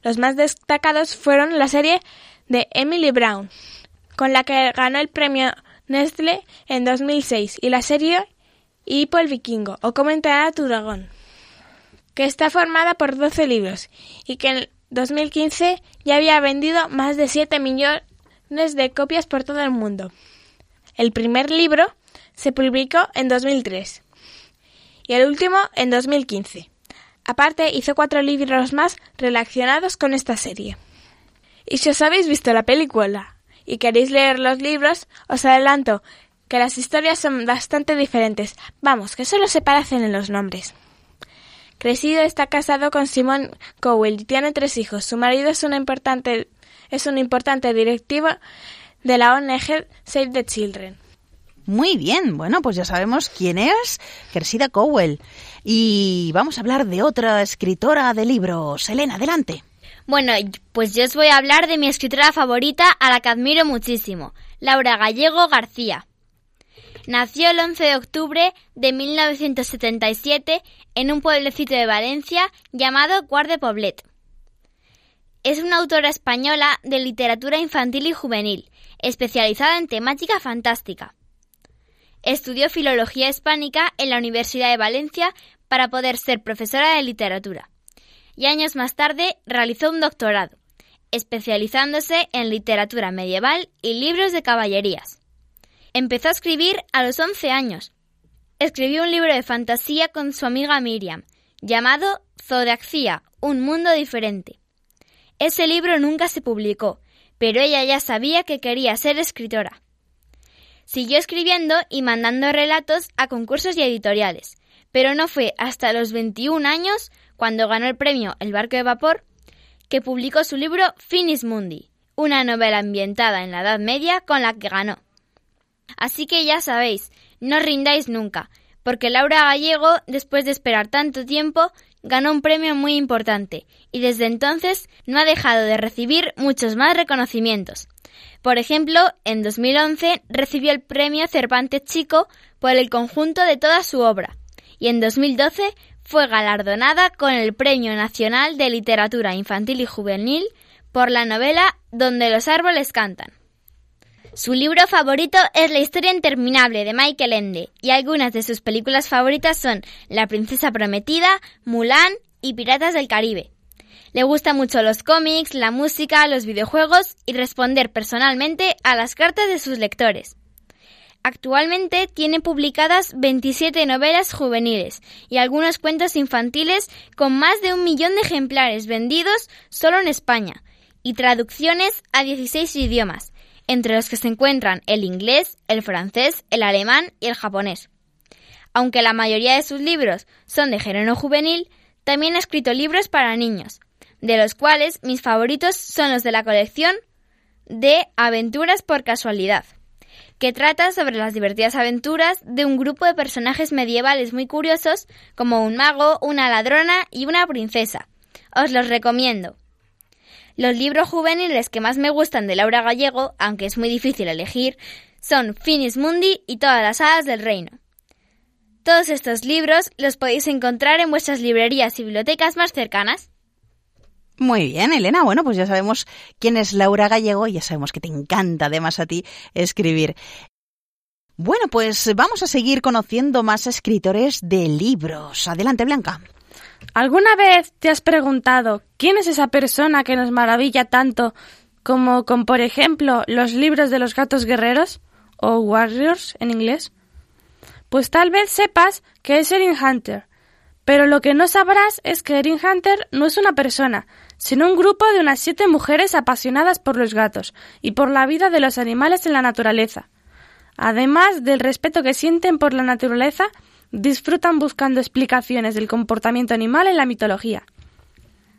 Los más destacados fueron la serie de Emily Brown, con la que ganó el premio Nestle en 2006, y la serie Hippo el Vikingo, o Cómo entrenar a tu dragón, que está formada por 12 libros y que en 2015 ya había vendido más de 7 millones de copias por todo el mundo. El primer libro se publicó en 2003 y el último en 2015. Aparte, hizo cuatro libros más relacionados con esta serie. Y si os habéis visto la película y queréis leer los libros, os adelanto que las historias son bastante diferentes. Vamos, que solo se parecen en los nombres. Crecido está casado con Simon Cowell y tiene tres hijos. Su marido es, una importante, es un importante directivo de la ONG Save the Children. Muy bien, bueno, pues ya sabemos quién es Cressida Cowell. Y vamos a hablar de otra escritora de libros. Elena, adelante. Bueno, pues yo os voy a hablar de mi escritora favorita, a la que admiro muchísimo, Laura Gallego García. Nació el 11 de octubre de 1977 en un pueblecito de Valencia llamado Guarde Poblet. Es una autora española de literatura infantil y juvenil, especializada en temática fantástica. Estudió filología hispánica en la Universidad de Valencia para poder ser profesora de literatura. Y años más tarde realizó un doctorado, especializándose en literatura medieval y libros de caballerías. Empezó a escribir a los 11 años. Escribió un libro de fantasía con su amiga Miriam, llamado Zodaxia, un mundo diferente. Ese libro nunca se publicó, pero ella ya sabía que quería ser escritora. Siguió escribiendo y mandando relatos a concursos y editoriales, pero no fue hasta los 21 años, cuando ganó el premio El barco de vapor, que publicó su libro Finis Mundi, una novela ambientada en la Edad Media con la que ganó. Así que ya sabéis, no rindáis nunca, porque Laura Gallego, después de esperar tanto tiempo, ganó un premio muy importante y desde entonces no ha dejado de recibir muchos más reconocimientos. Por ejemplo, en 2011 recibió el premio Cervantes Chico por el conjunto de toda su obra y en 2012 fue galardonada con el Premio Nacional de Literatura Infantil y Juvenil por la novela Donde los árboles cantan. Su libro favorito es La historia interminable de Michael Ende y algunas de sus películas favoritas son La princesa prometida, Mulan y Piratas del Caribe. Le gustan mucho los cómics, la música, los videojuegos y responder personalmente a las cartas de sus lectores. Actualmente tiene publicadas 27 novelas juveniles y algunos cuentos infantiles con más de un millón de ejemplares vendidos solo en España y traducciones a 16 idiomas, entre los que se encuentran el inglés, el francés, el alemán y el japonés. Aunque la mayoría de sus libros son de género juvenil, también ha escrito libros para niños, de los cuales mis favoritos son los de la colección de Aventuras por casualidad, que trata sobre las divertidas aventuras de un grupo de personajes medievales muy curiosos como un mago, una ladrona y una princesa. Os los recomiendo. Los libros juveniles que más me gustan de Laura Gallego, aunque es muy difícil elegir, son Finis Mundi y todas las hadas del reino. Todos estos libros los podéis encontrar en vuestras librerías y bibliotecas más cercanas. Muy bien, Elena. Bueno, pues ya sabemos quién es Laura Gallego y ya sabemos que te encanta además a ti escribir. Bueno, pues vamos a seguir conociendo más escritores de libros. Adelante, Blanca. ¿Alguna vez te has preguntado quién es esa persona que nos maravilla tanto como con, por ejemplo, los libros de los gatos guerreros o Warriors en inglés? Pues tal vez sepas que es Erin Hunter, pero lo que no sabrás es que Erin Hunter no es una persona, sino un grupo de unas siete mujeres apasionadas por los gatos y por la vida de los animales en la naturaleza. Además del respeto que sienten por la naturaleza, disfrutan buscando explicaciones del comportamiento animal en la mitología.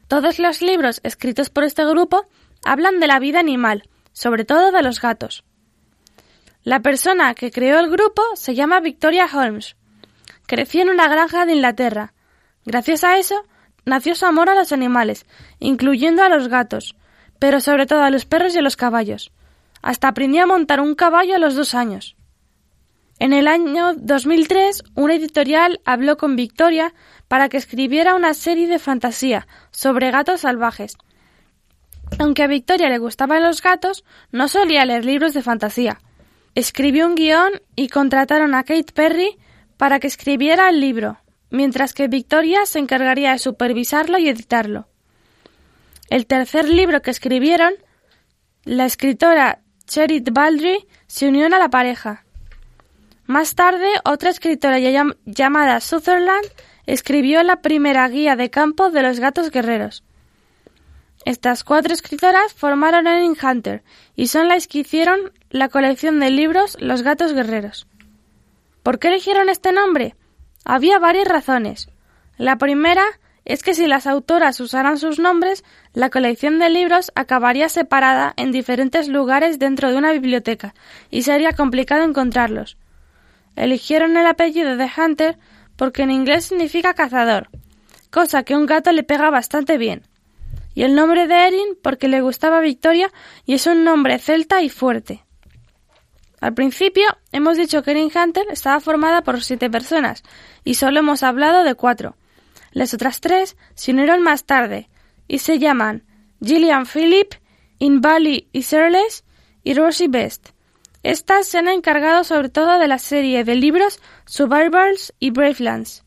Todos los libros escritos por este grupo hablan de la vida animal, sobre todo de los gatos. La persona que creó el grupo se llama Victoria Holmes. Creció en una granja de Inglaterra. Gracias a eso, nació su amor a los animales, incluyendo a los gatos, pero sobre todo a los perros y a los caballos. Hasta aprendió a montar un caballo a los dos años. En el año 2003, una editorial habló con Victoria para que escribiera una serie de fantasía sobre gatos salvajes. Aunque a Victoria le gustaban los gatos, no solía leer libros de fantasía. Escribió un guion y contrataron a Kate Perry para que escribiera el libro mientras que Victoria se encargaría de supervisarlo y editarlo. El tercer libro que escribieron, la escritora Cherit Baldry se unió a la pareja. Más tarde, otra escritora llamada Sutherland escribió la primera guía de campo de los gatos guerreros. Estas cuatro escritoras formaron Erin Hunter y son las que hicieron la colección de libros Los gatos guerreros. ¿Por qué eligieron este nombre? Había varias razones. La primera es que si las autoras usaran sus nombres, la colección de libros acabaría separada en diferentes lugares dentro de una biblioteca y sería complicado encontrarlos. Eligieron el apellido de Hunter porque en inglés significa cazador, cosa que a un gato le pega bastante bien. Y el nombre de Erin porque le gustaba Victoria y es un nombre celta y fuerte. Al principio hemos dicho que Erin Hunter estaba formada por siete personas y solo hemos hablado de cuatro. Las otras tres se unieron más tarde y se llaman Gillian Phillip, Inbali Iserles y Rosie Best. Estas se han encargado sobre todo de la serie de libros Survivors y Bravelands.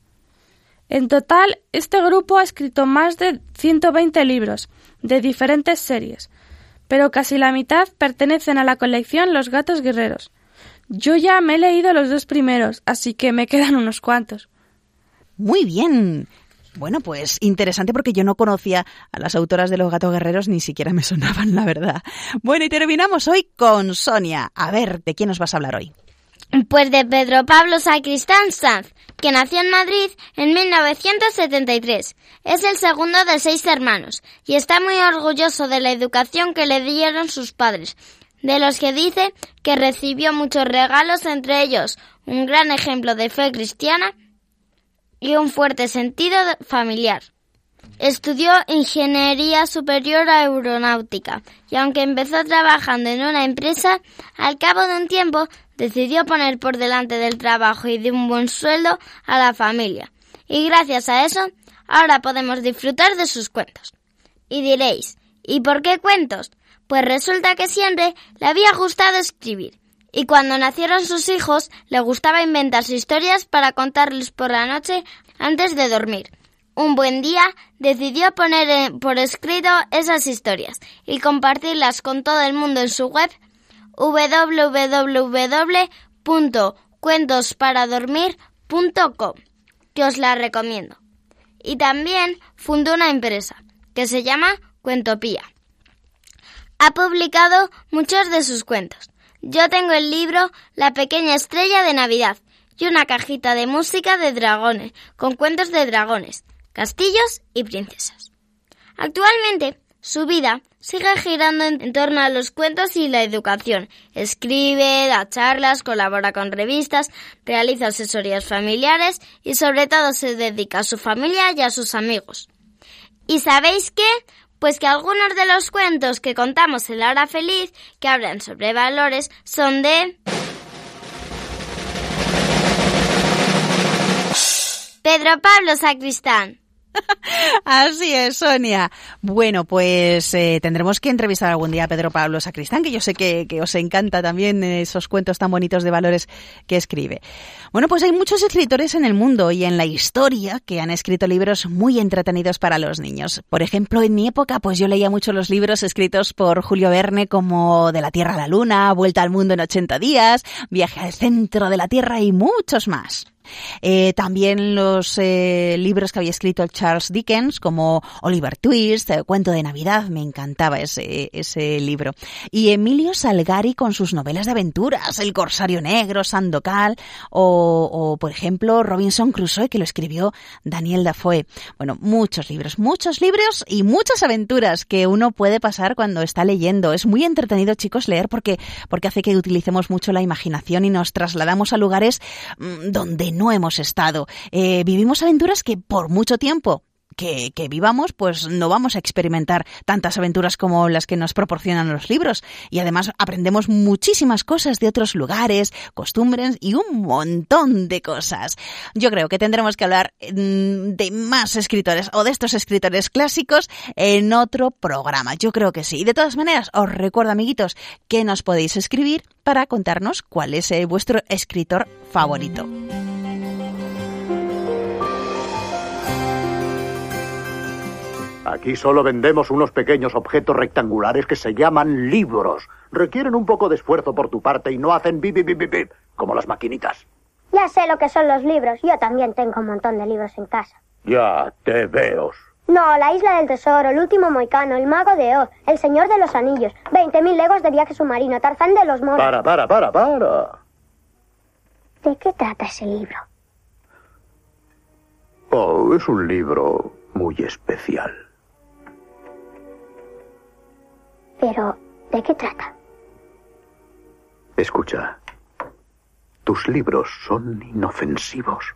En total, este grupo ha escrito más de 120 libros de diferentes series, pero casi la mitad pertenecen a la colección Los Gatos Guerreros. Yo ya me he leído los dos primeros, así que me quedan unos cuantos. Muy bien. Bueno, pues interesante porque yo no conocía a las autoras de Los Gatos Guerreros, ni siquiera me sonaban, la verdad. Bueno, y terminamos hoy con Sonia. A ver, ¿de quién nos vas a hablar hoy? Pues de Pedro Pablo Sacristán Sanz, que nació en Madrid en 1973. Es el segundo de seis hermanos y está muy orgulloso de la educación que le dieron sus padres, de los que dice que recibió muchos regalos, entre ellos un gran ejemplo de fe cristiana y un fuerte sentido familiar. Estudió Ingeniería Superior Aeronáutica y aunque empezó trabajando en una empresa, al cabo de un tiempo decidió poner por delante del trabajo y de un buen sueldo a la familia. Y gracias a eso, ahora podemos disfrutar de sus cuentos. Y diréis, ¿y por qué cuentos? Pues resulta que siempre le había gustado escribir. Y cuando nacieron sus hijos, le gustaba inventarse historias para contarles por la noche antes de dormir. Un buen día decidió poner por escrito esas historias y compartirlas con todo el mundo en su web www.cuentosparadormir.com, que os la recomiendo. Y también fundó una empresa que se llama Cuentopía. ha publicado muchos de sus cuentos. Yo tengo el libro La pequeña estrella de Navidad y una cajita de música de dragones, con cuentos de dragones, castillos y princesas. Actualmente, su vida sigue girando en torno a los cuentos y la educación. Escribe, da charlas, colabora con revistas, realiza asesorías familiares y sobre todo se dedica a su familia y a sus amigos. ¿Y sabéis qué? Pues que algunos de los cuentos que contamos en la hora feliz, que hablan sobre valores, son de... Pedro Pablo Sacristán. [LAUGHS] Así es, Sonia. Bueno, pues eh, tendremos que entrevistar algún día a Pedro Pablo Sacristán, que yo sé que, que, os encanta también esos cuentos tan bonitos de valores que escribe. Bueno, pues hay muchos escritores en el mundo y en la historia que han escrito libros muy entretenidos para los niños. Por ejemplo, en mi época, pues yo leía mucho los libros escritos por Julio Verne como De la Tierra a la Luna, Vuelta al Mundo en 80 días, Viaje al Centro de la Tierra y muchos más. Eh, también los eh, libros que había escrito Charles Dickens, como Oliver Twist, eh, Cuento de Navidad, me encantaba ese, ese libro. Y Emilio Salgari con sus novelas de aventuras, El Corsario Negro, Sandocal, o, o por ejemplo Robinson Crusoe, que lo escribió Daniel Dafoe. Bueno, muchos libros, muchos libros y muchas aventuras que uno puede pasar cuando está leyendo. Es muy entretenido, chicos, leer porque, porque hace que utilicemos mucho la imaginación y nos trasladamos a lugares mmm, donde no hemos estado. Eh, vivimos aventuras que por mucho tiempo que, vivamos, pues no vamos a experimentar tantas aventuras como las que nos proporcionan los libros. Y además aprendemos muchísimas cosas de otros lugares, costumbres y un montón de cosas. Yo creo que tendremos que hablar mm, de más escritores o de estos escritores clásicos en otro programa. Yo creo que sí. De todas maneras, os recuerdo, amiguitos, que nos podéis escribir para contarnos cuál es eh, vuestro escritor favorito. Aquí solo vendemos unos pequeños objetos rectangulares que se llaman libros. Requieren un poco de esfuerzo por tu parte y no hacen bip, bip, bip, bip, como las maquinitas. Ya sé lo que son los libros. Yo también tengo un montón de libros en casa. Ya te veo. No, la isla del tesoro, el último moicano, el mago de Oz, el señor de los anillos, 20.000 legos de viaje submarino, Tarzán de los moros. Para, para, para, para. ¿De qué trata ese libro? Oh, es un libro muy especial. Pero, ¿de qué trata? Escucha, tus libros son inofensivos.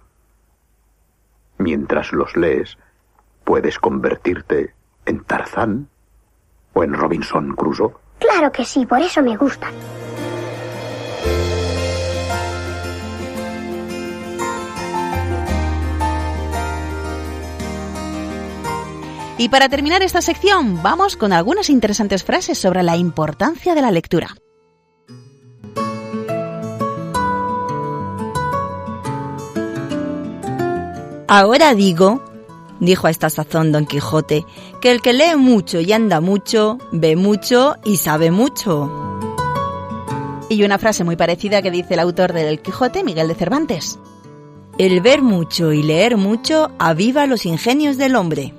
Mientras los lees, puedes convertirte en Tarzán o en Robinson Crusoe. Claro que sí, por eso me gustan. Y para terminar esta sección, vamos con algunas interesantes frases sobre la importancia de la lectura. Ahora digo, dijo a esta sazón Don Quijote, que el que lee mucho y anda mucho, ve mucho y sabe mucho. Y una frase muy parecida que dice el autor del Quijote, Miguel de Cervantes. El ver mucho y leer mucho aviva los ingenios del hombre.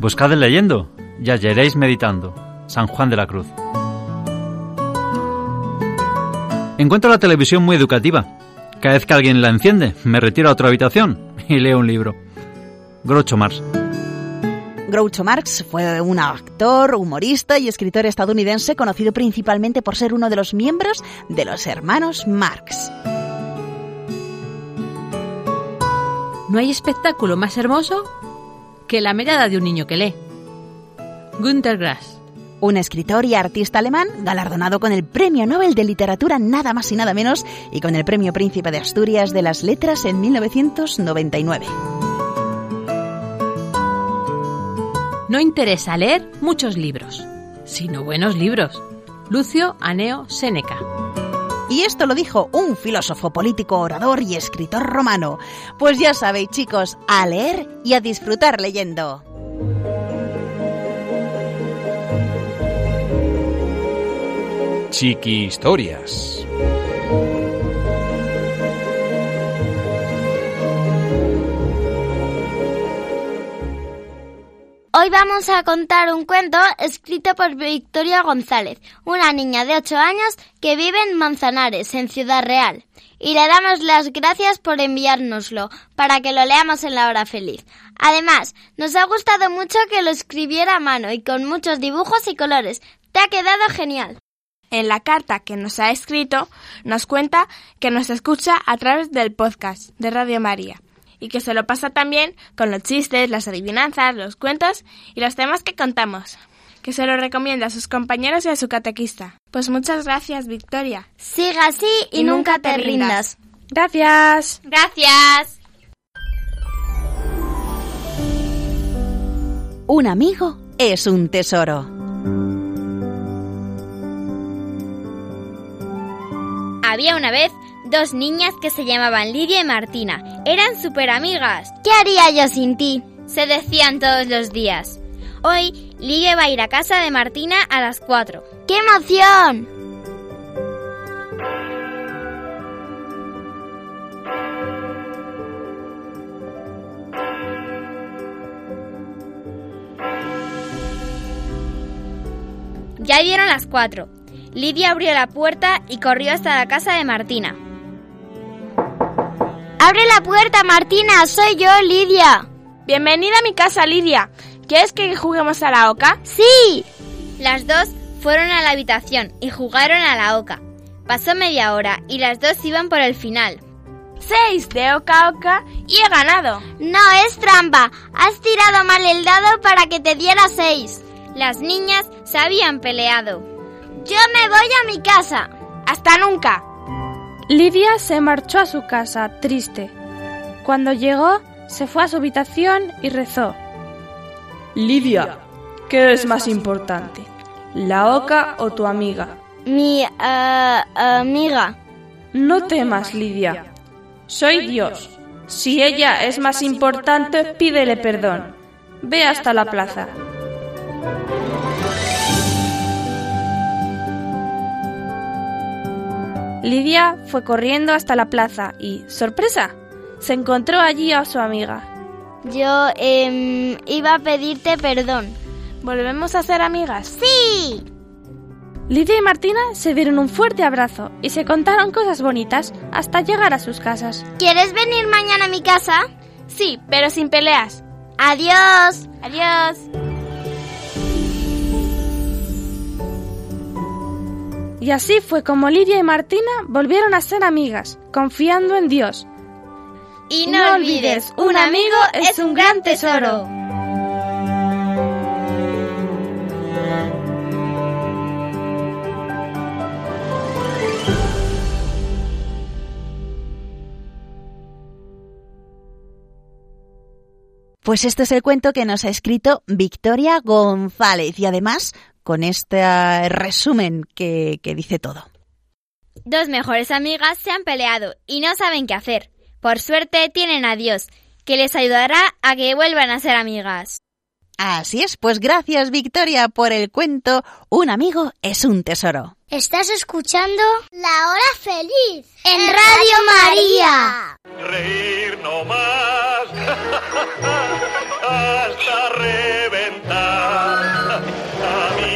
Buscad leyendo y hallaréis meditando. San Juan de la Cruz. Encuentro la televisión muy educativa. Cada vez que alguien la enciende, me retiro a otra habitación [LAUGHS] y leo un libro. Groucho Marx. Groucho Marx fue un actor, humorista y escritor estadounidense conocido principalmente por ser uno de los miembros de los hermanos Marx. No hay espectáculo más hermoso que la mirada de un niño que lee. Günter Grass. Un escritor y artista alemán galardonado con el Premio Nobel de Literatura nada más y nada menos y con el Premio Príncipe de Asturias de las Letras en 1999. No interesa leer muchos libros, sino buenos libros. Lucio Aneo Séneca. Y esto lo dijo un filósofo político, orador y escritor romano. Pues ya sabéis, chicos, a leer y a disfrutar leyendo. Chiqui Historias. Hoy vamos a contar un cuento escrito por Victoria González, una niña de 8 años que vive en Manzanares, en Ciudad Real. Y le damos las gracias por enviárnoslo, para que lo leamos en la hora feliz. Además, nos ha gustado mucho que lo escribiera a mano y con muchos dibujos y colores. Te ha quedado genial. En la carta que nos ha escrito, nos cuenta que nos escucha a través del podcast de Radio María y que se lo pasa también con los chistes, las adivinanzas, los cuentos y los temas que contamos. Que se lo recomienda a sus compañeros y a su catequista. Pues muchas gracias, Victoria. Siga así y, nunca te rindas. Gracias. Gracias. Un amigo es un tesoro. Había una vez dos niñas que se llamaban Lidia y Martina. Eran súper amigas. ¿Qué haría yo sin ti? Se decían todos los días. Hoy Lidia va a ir a casa de Martina a las 4. ¡Qué emoción! Ya dieron las 4. Lidia abrió la puerta y corrió hasta la casa de Martina. ¡Abre la puerta, Martina! ¡Soy yo, Lidia! Bienvenida a mi casa, Lidia. ¿Quieres que juguemos a la oca? ¡Sí! Las dos fueron a la habitación y jugaron a la oca. Pasó media hora y las dos iban por el final. Seis de oca a oca y he ganado. No, es trampa. Has tirado mal el dado para que te diera seis. Las niñas se habían peleado. Yo me voy a mi casa. Hasta nunca. Lidia se marchó a su casa, triste. Cuando llegó, se fue a su habitación y rezó. Lidia, ¿qué es más importante? ¿La oca o tu amiga? Mi eh, amiga. No temas, Lidia. Soy Dios. Si ella es más importante, pídele perdón. Ve hasta la plaza. Lidia fue corriendo hasta la plaza y, sorpresa, se encontró allí a su amiga. Yo em, iba a pedirte perdón. ¿Volvemos a ser amigas? ¡Sí! Lidia y Martina se dieron un fuerte abrazo y se contaron cosas bonitas hasta llegar a sus casas. ¿Quieres venir mañana a mi casa? Sí, pero sin peleas. Adiós. Adiós. Y así fue como Lidia y Martina volvieron a ser amigas, confiando en Dios. Y no, olvides, un amigo es un gran tesoro. Pues este es el cuento que nos ha escrito Victoria González y además con este resumen que, que dice todo. Dos mejores amigas se han peleado y no saben qué hacer. Por suerte tienen a Dios, que les ayudará a que vuelvan a ser amigas. Así es, pues gracias Victoria por el cuento Un amigo es un tesoro. Estás escuchando La Hora Feliz en Radio María. Reír no más [LAUGHS] hasta reventar. A mí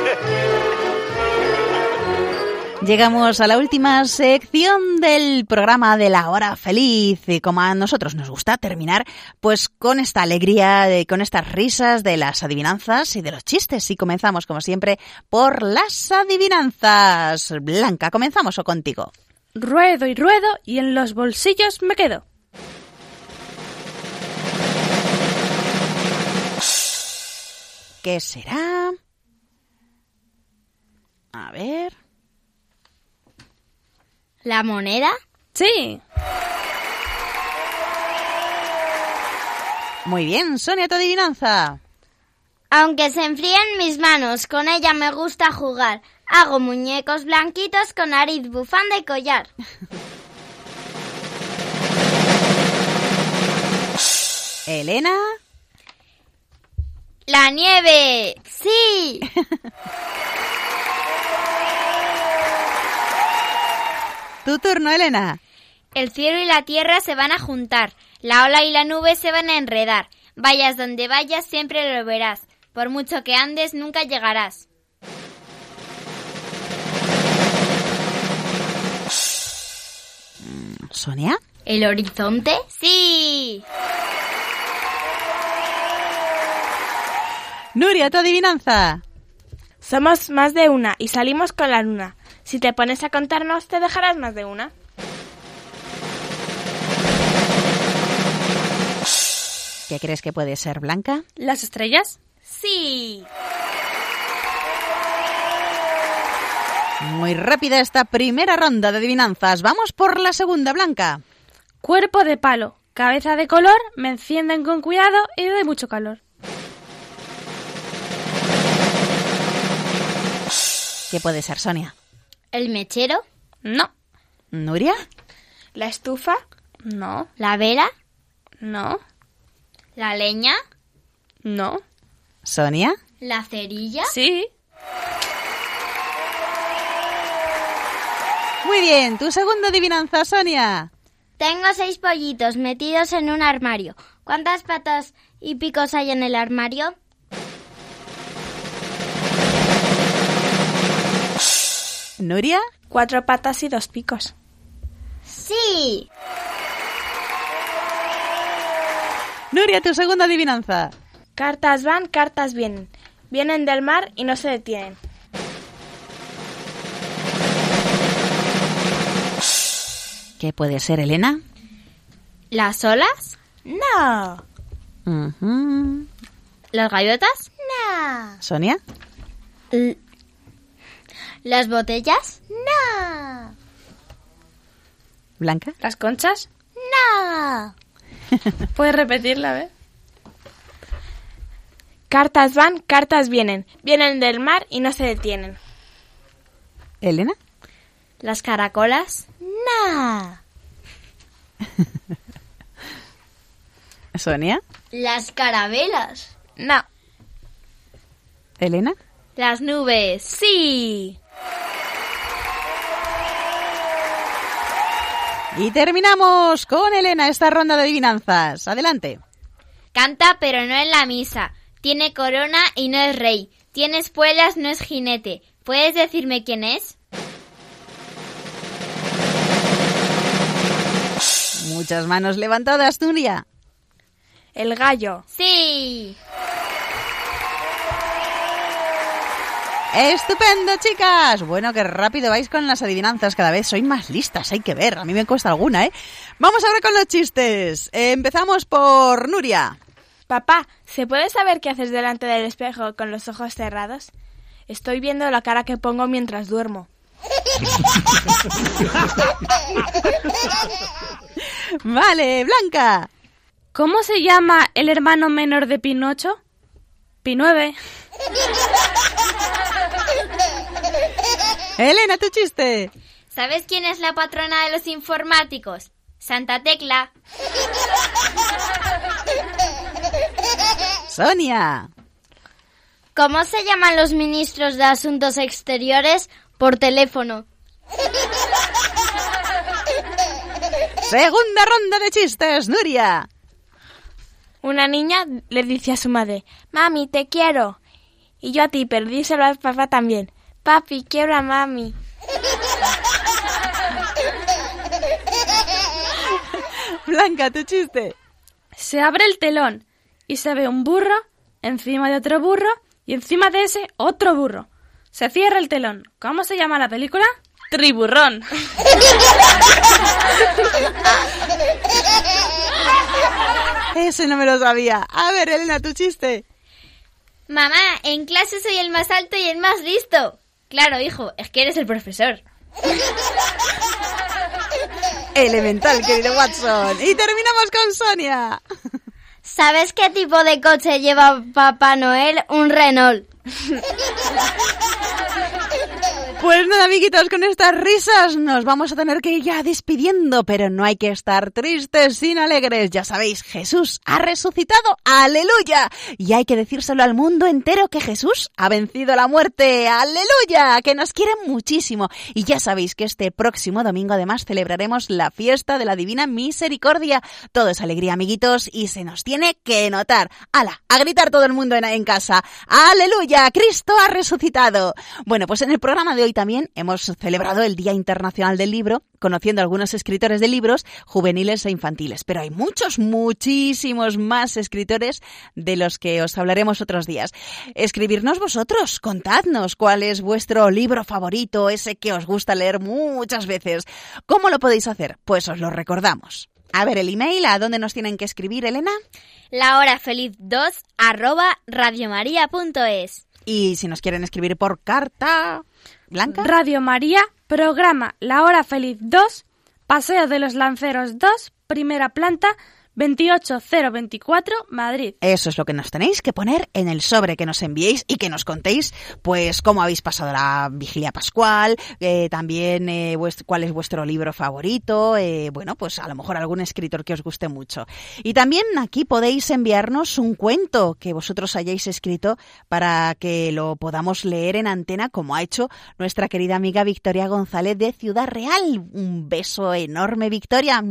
Llegamos a la última sección del programa de la hora feliz y como a nosotros nos gusta terminar pues con esta alegría, con estas risas de las adivinanzas y de los chistes y comenzamos como siempre por las adivinanzas. Blanca, comenzamos o contigo. Ruedo y ruedo y en los bolsillos me quedo. ¿Qué será? A ver. ¿La moneda? Sí. Muy bien, Sonia, tu adivinanza. Aunque se enfríen mis manos, con ella me gusta jugar. Hago muñecos blanquitos con nariz, bufanda y collar. [LAUGHS] Elena. La nieve. Sí. [LAUGHS] tu turno, Elena. El cielo y la tierra se van a juntar. La ola y la nube se van a enredar. Vayas donde vayas, siempre lo verás. Por mucho que andes, nunca llegarás. ¿Sonia? ¿El horizonte? Sí. Nuria, tu adivinanza. Somos más de una y salimos con la luna. Si te pones a contarnos, te dejarás más de una. ¿Qué crees que puede ser, Blanca? ¿Las estrellas? Sí. Muy rápida esta primera ronda de adivinanzas. Vamos por la segunda, Blanca. Cuerpo de palo, cabeza de color, me encienden con cuidado y doy mucho calor. ¿Qué puede ser, Sonia? ¿El mechero? No. ¿Nuria? ¿La estufa? No. ¿La vela? No. ¿La leña? No. ¿Sonia? ¿La cerilla? Sí. Muy bien, tu segunda adivinanza, Sonia. Tengo seis pollitos metidos en un armario. ¿Cuántas patas y picos hay en el armario? ¿Nuria? Cuatro patas y dos picos. Sí. Nuria, tu segunda adivinanza. Cartas van, cartas vienen. Vienen del mar y no se detienen. ¿Qué puede ser, Elena? ¿Las olas? No. Ujú. ¿Las gaviotas? No. ¿Sonia? L- ¿Las botellas? No. ¿Blanca? ¿Las conchas? No. [LAUGHS] ¿Puedes repetirla, a ver? Cartas van, cartas vienen. Vienen del mar y no se detienen. ¿Elena? ¿Las caracolas? No. [LAUGHS] ¿Sonia? ¿Las carabelas? No. ¿Elena? ¿Las nubes? Sí. Y terminamos con Elena esta ronda de adivinanzas. Adelante. Canta pero no en la misa. Tiene corona y no es rey. Tiene espuelas, no es jinete. ¿Puedes decirme quién es? Muchas manos levantadas, Nuria. El gallo. Sí. Estupendo, chicas. Bueno, qué rápido vais con las adivinanzas. Cada vez sois más listas, hay que ver. A mí me cuesta alguna, ¿eh? Vamos ahora con los chistes. Eh, empezamos por Nuria. Papá, ¿se puede saber qué haces delante del espejo con los ojos cerrados? Estoy viendo la cara que pongo mientras duermo. [LAUGHS] Vale, Blanca. ¿Cómo se llama el hermano menor de Pinocho? Pinueve. [LAUGHS] Elena, tu chiste. ¿Sabes quién es la patrona de los informáticos? Santa Tecla. [LAUGHS] Sonia. ¿Cómo se llaman los ministros de Asuntos Exteriores por teléfono? Segunda ronda de chistes, Nuria. Una niña le dice a su madre, Mami, te quiero. Y yo a ti, pero díselo a papá también. Papi, quiero a mami. [LAUGHS] Blanca, tu chiste. Se abre el telón y se ve un burro encima de otro burro y encima de ese otro burro. Se cierra el telón. ¿Cómo se llama la película? Triburrón. [LAUGHS] Ese no me lo sabía. A ver, Elena, tu chiste. Mamá, en clase soy el más alto y el más listo. Claro, hijo, es que eres el profesor. Elemental, querido Watson. Y terminamos con Sonia. ¿Sabes qué tipo de coche lleva Papá Noel? Un Renault. [LAUGHS] Pues nada, amiguitos, con estas risas nos vamos a tener que ir ya despidiendo, pero no hay que estar tristes sin alegres. Ya sabéis, Jesús ha resucitado, aleluya. Y hay que decírselo al mundo entero que Jesús ha vencido la muerte, aleluya, que nos quieren muchísimo. Y ya sabéis que este próximo domingo además celebraremos la fiesta de la Divina Misericordia. Todo es alegría, amiguitos, y se nos tiene que notar. ¡Hala! A gritar todo el mundo en, en casa. ¡Aleluya! ¡Cristo ha resucitado! Bueno, pues en el programa de hoy también hemos celebrado el Día Internacional del Libro, conociendo a algunos escritores de libros juveniles e infantiles. Pero hay muchos, muchísimos más escritores de los que os hablaremos otros días. Escribirnos vosotros, contadnos cuál es vuestro libro favorito, ese que os gusta leer muchas veces. ¿Cómo lo podéis hacer? Pues os lo recordamos. A ver, el email, ¿a dónde nos tienen que escribir, Elena? La hora feliz 2 arroba radiomaria.es. Y si nos quieren escribir por carta, Radio María, programa La Hora Feliz 2, Paseo de los Lanceros 2, primera planta, 28024, Madrid. Eso es lo que nos tenéis que poner en el sobre que nos enviéis y que nos contéis, pues, cómo habéis pasado la vigilia pascual, eh, también eh, cuál es vuestro libro favorito, eh, bueno, pues a lo mejor algún escritor que os guste mucho. Y también aquí podéis enviarnos un cuento que vosotros hayáis escrito para que lo podamos leer en antena, como ha hecho nuestra querida amiga Victoria González de Ciudad Real. Un beso enorme, Victoria.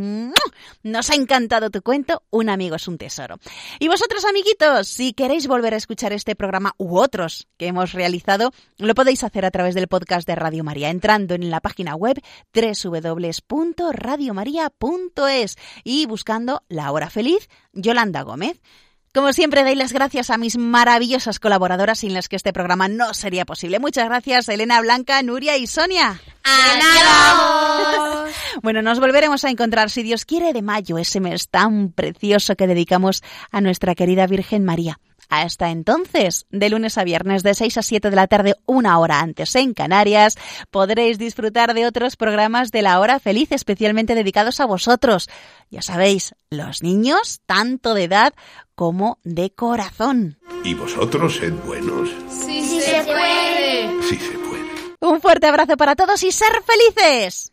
Nos ha encantado tu cuento, un amigo es un tesoro. Y vosotros, amiguitos, si queréis volver a escuchar este programa u otros que hemos realizado, lo podéis hacer a través del podcast de Radio María, entrando en la página web www.radiomaria.es y buscando La Hora Feliz, Yolanda Gómez. Como siempre, doy las gracias a mis maravillosas colaboradoras sin las que este programa no sería posible. Muchas gracias, Elena, Blanca, Nuria y Sonia. ¡Adiós! [LAUGHS] bueno, nos volveremos a encontrar, si Dios quiere, de mayo, ese mes tan precioso que dedicamos a nuestra querida Virgen María. Hasta entonces, de lunes a viernes de 6 a 7 de la tarde, una hora antes en Canarias, podréis disfrutar de otros programas de la hora feliz especialmente dedicados a vosotros. Ya sabéis, los niños, tanto de edad como de corazón. ¿Y vosotros sed buenos? Sí, sí se puede. Sí se puede. Un fuerte abrazo para todos y ser felices.